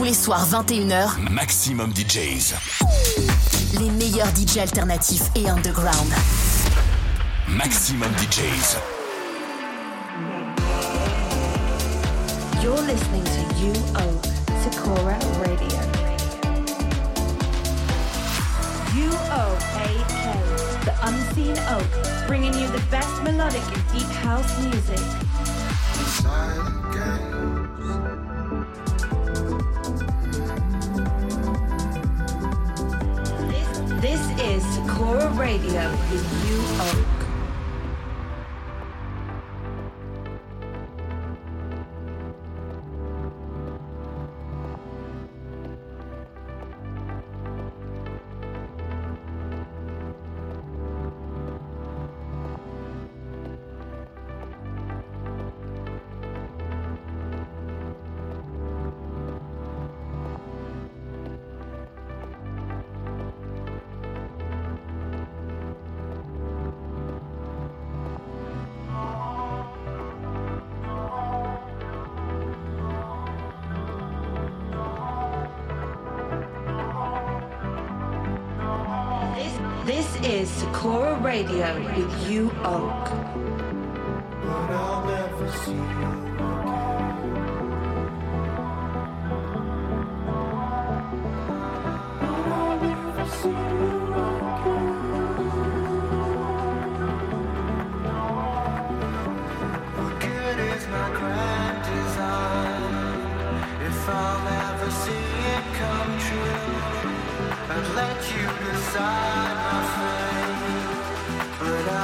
tous les soirs 21h. Maximum DJs. Les meilleurs DJs alternatifs et underground. Maximum DJs. You're listening to UO Sakura Radio. UOAK, the unseen oak, bringing you the best melodic and deep house music. Agora Radio is you of Oh.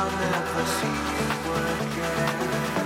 I'll never see you again.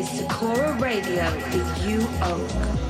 is Sakura Radio with you, Oak.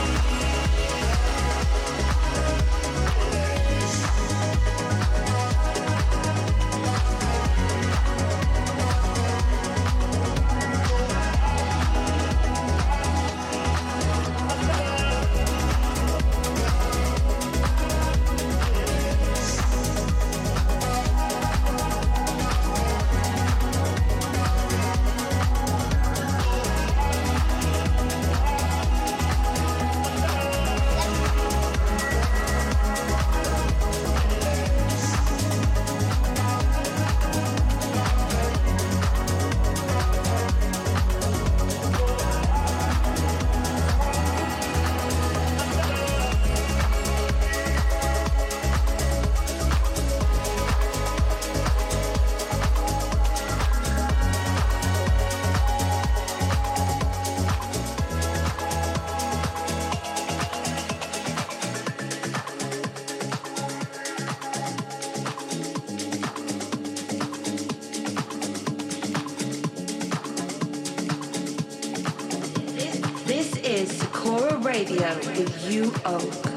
you owe.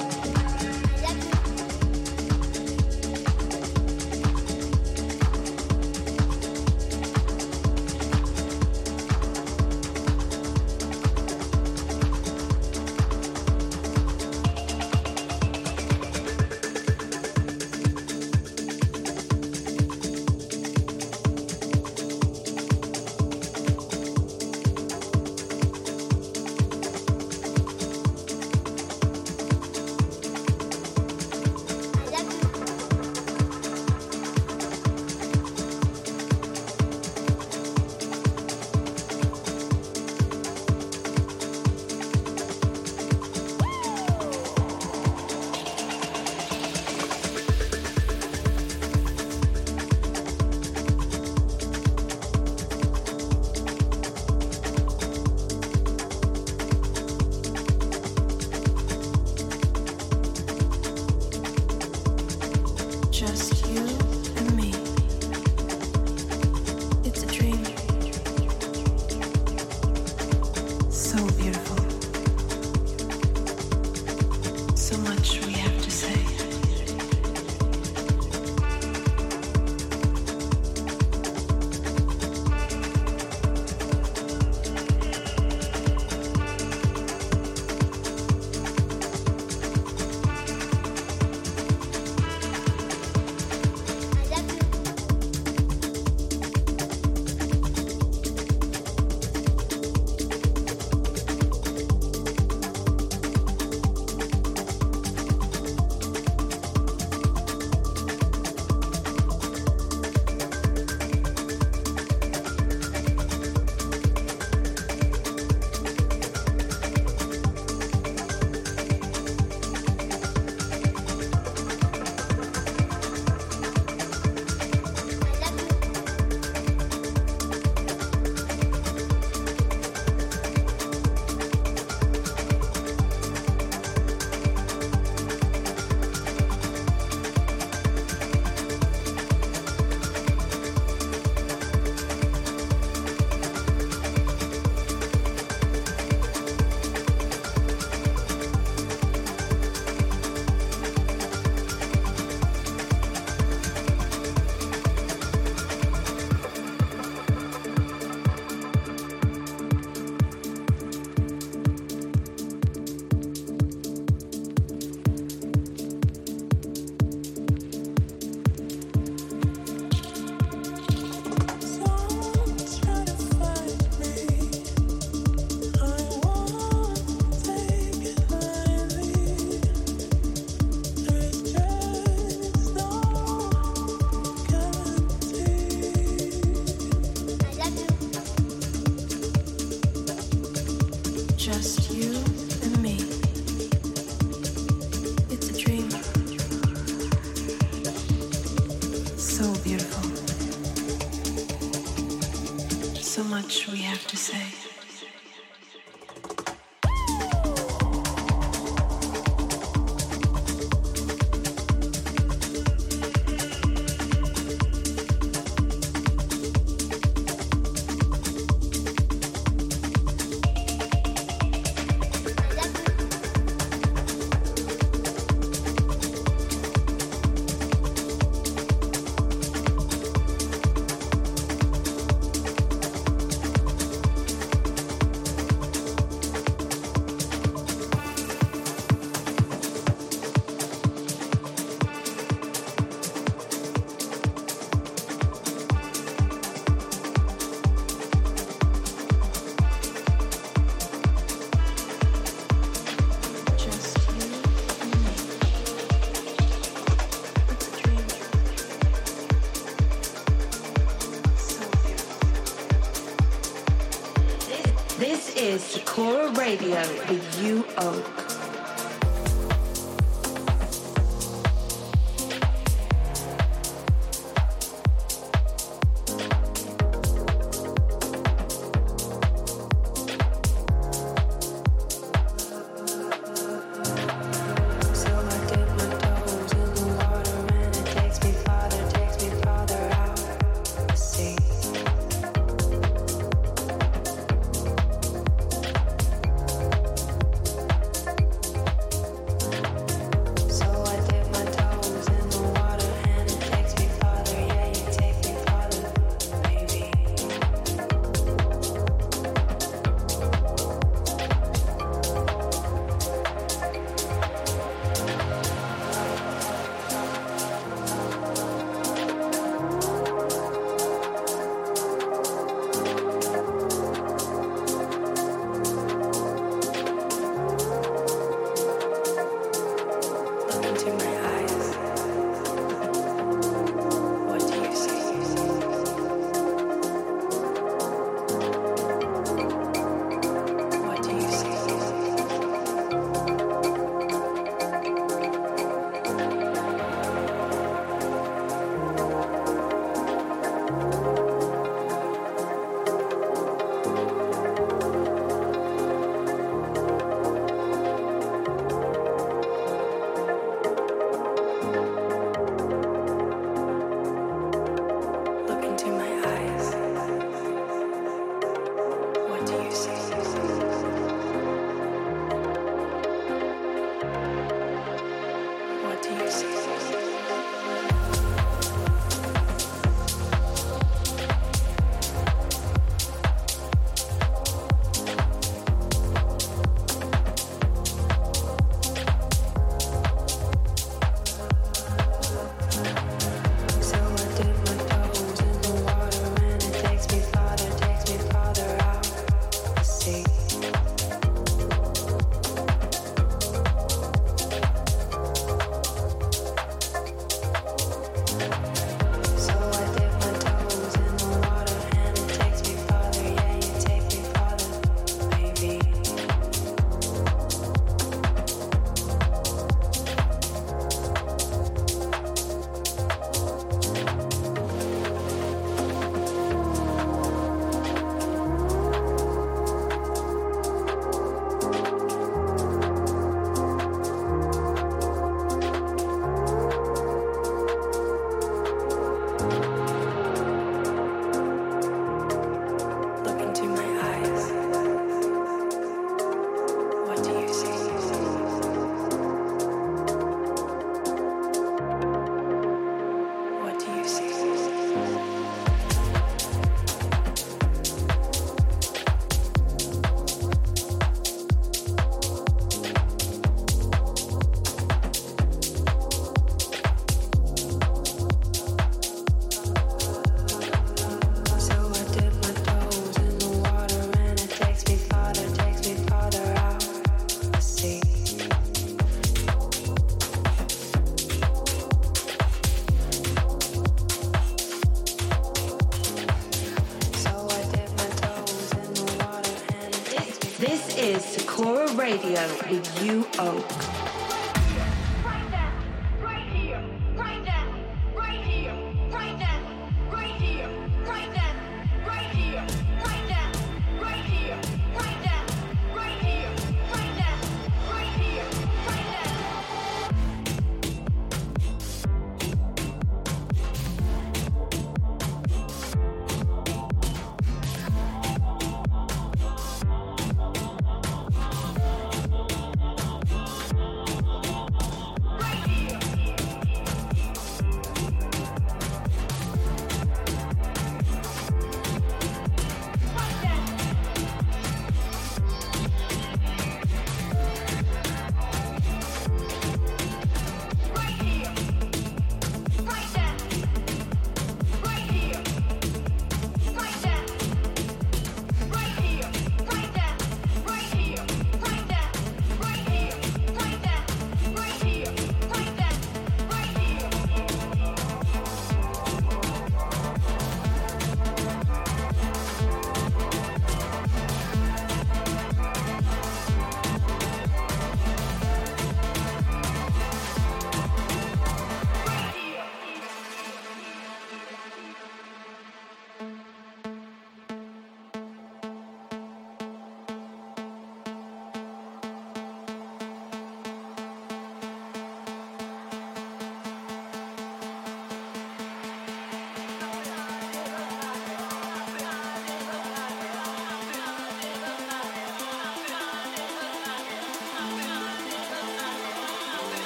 Radio with you,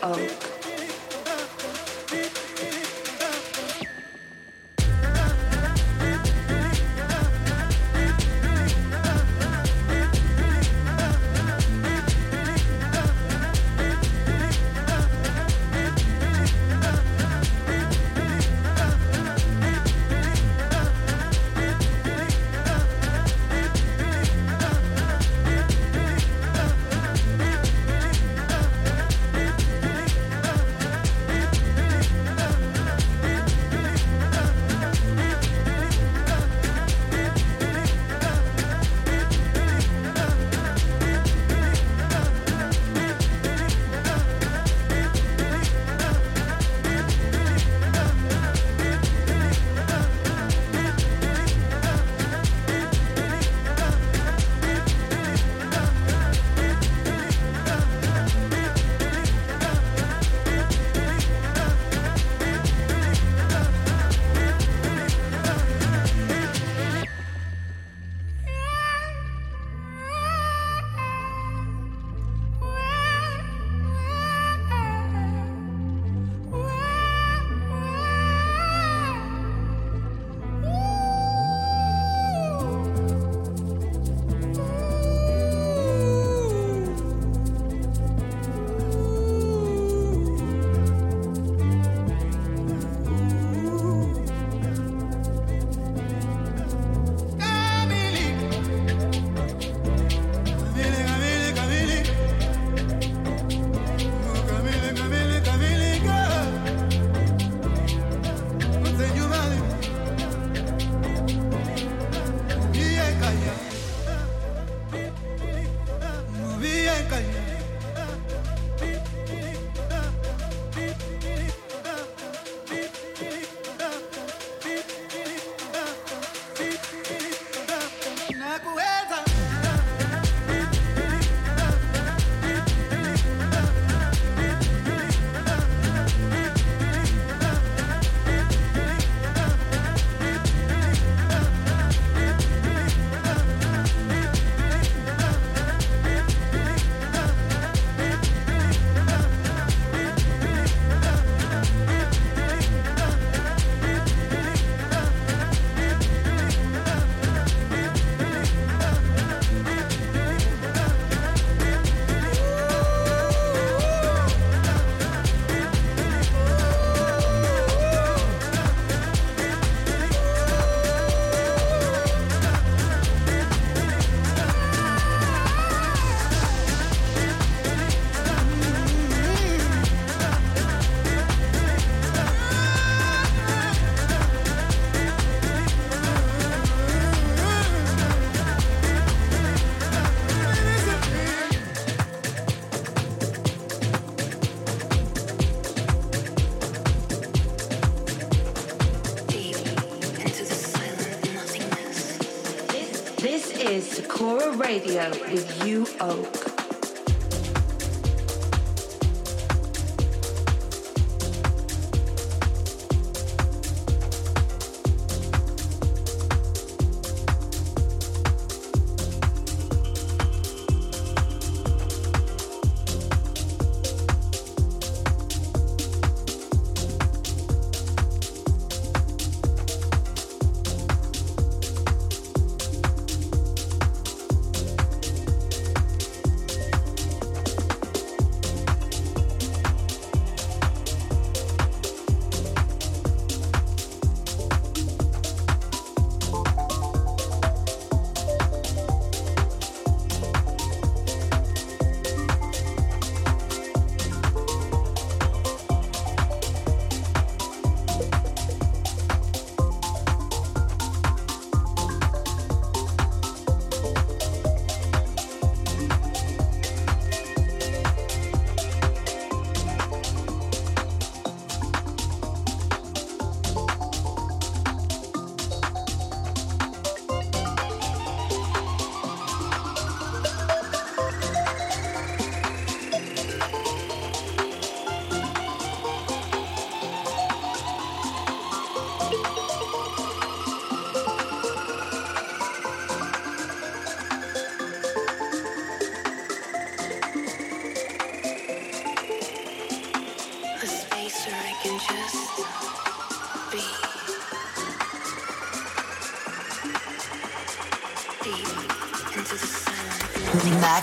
Oh.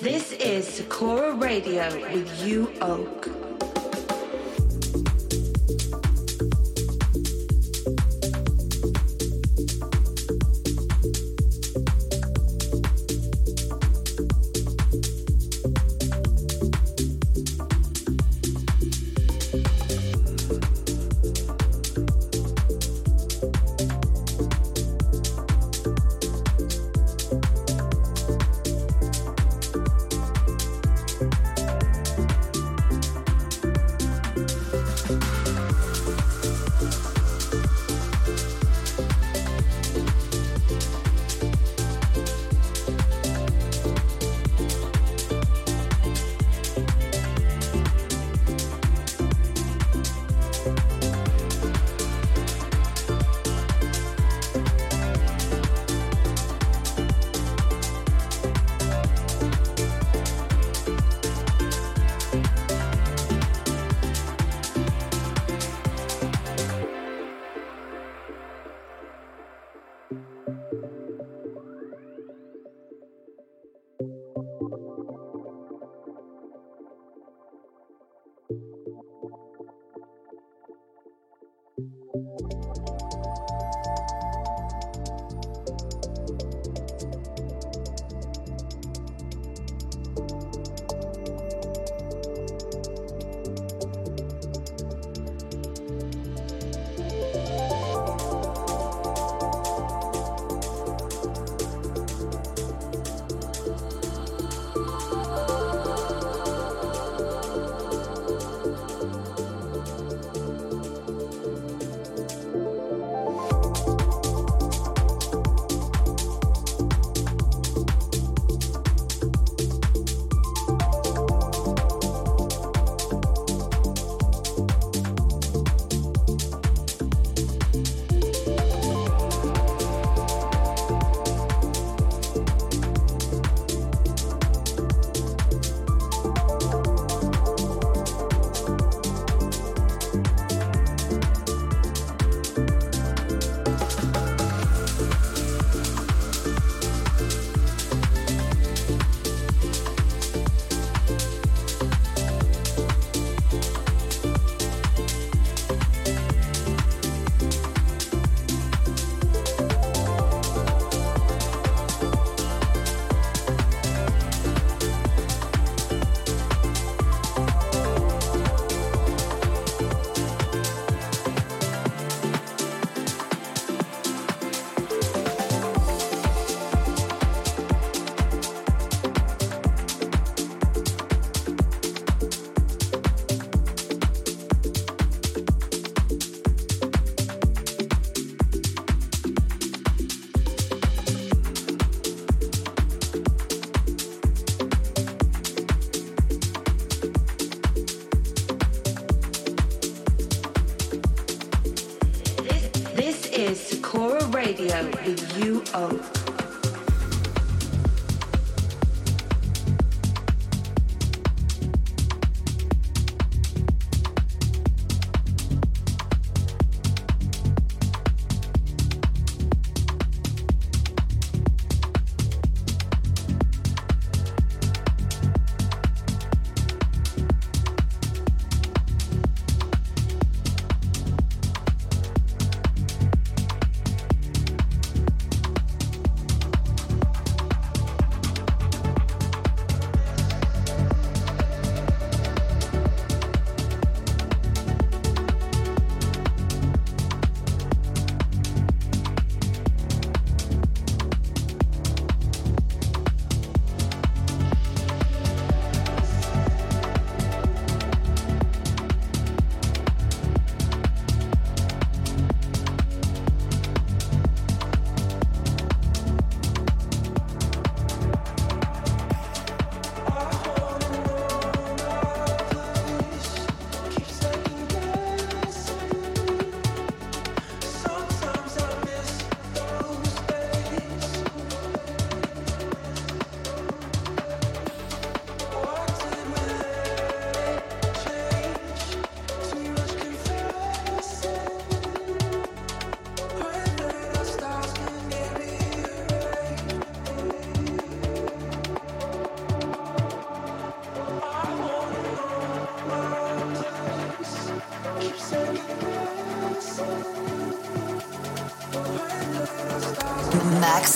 This is Sakura Radio with you, Oak. Oh.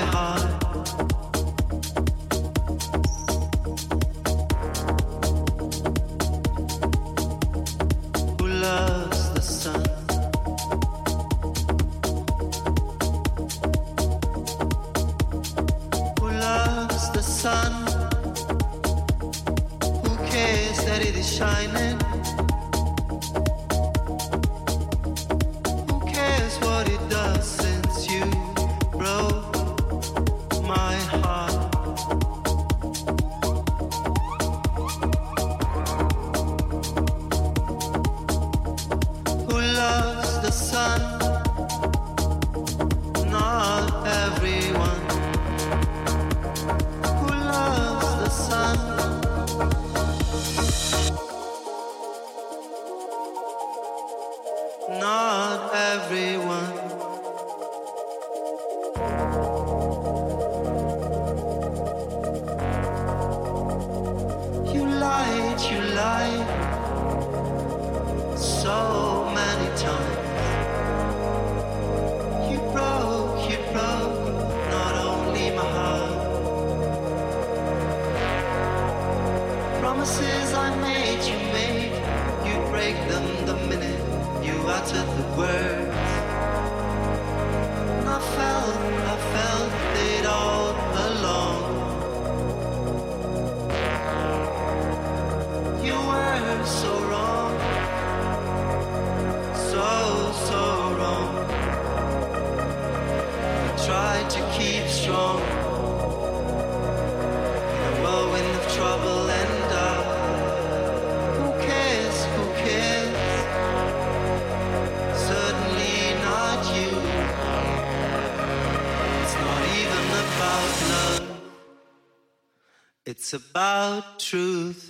My heart? It's about truth.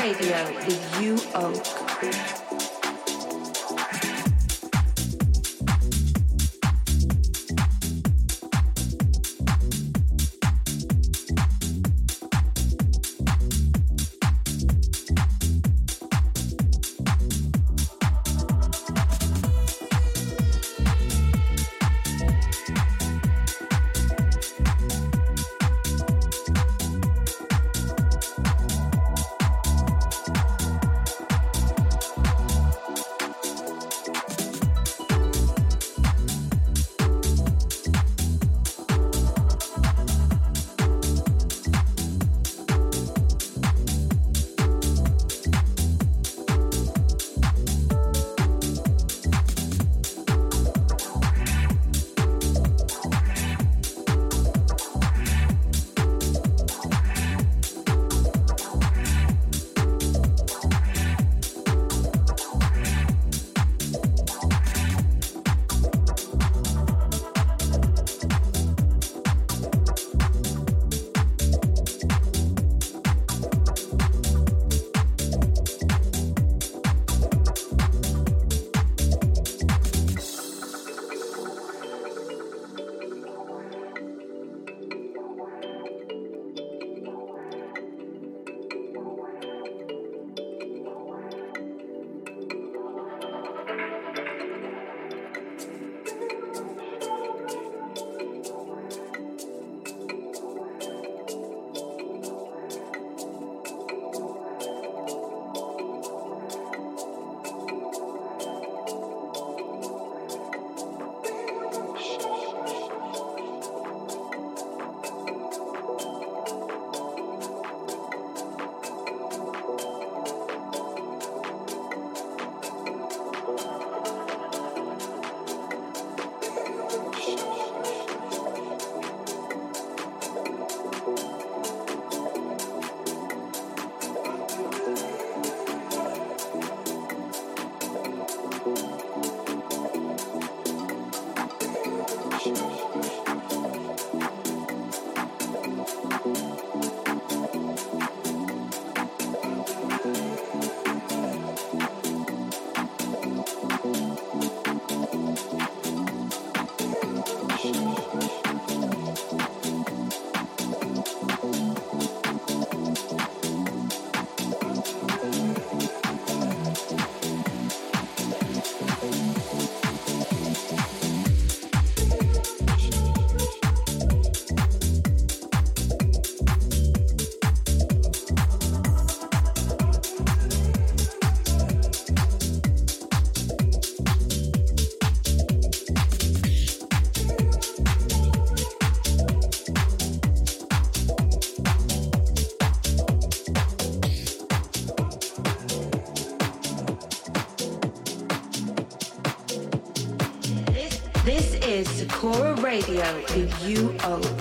Radio with you, oh.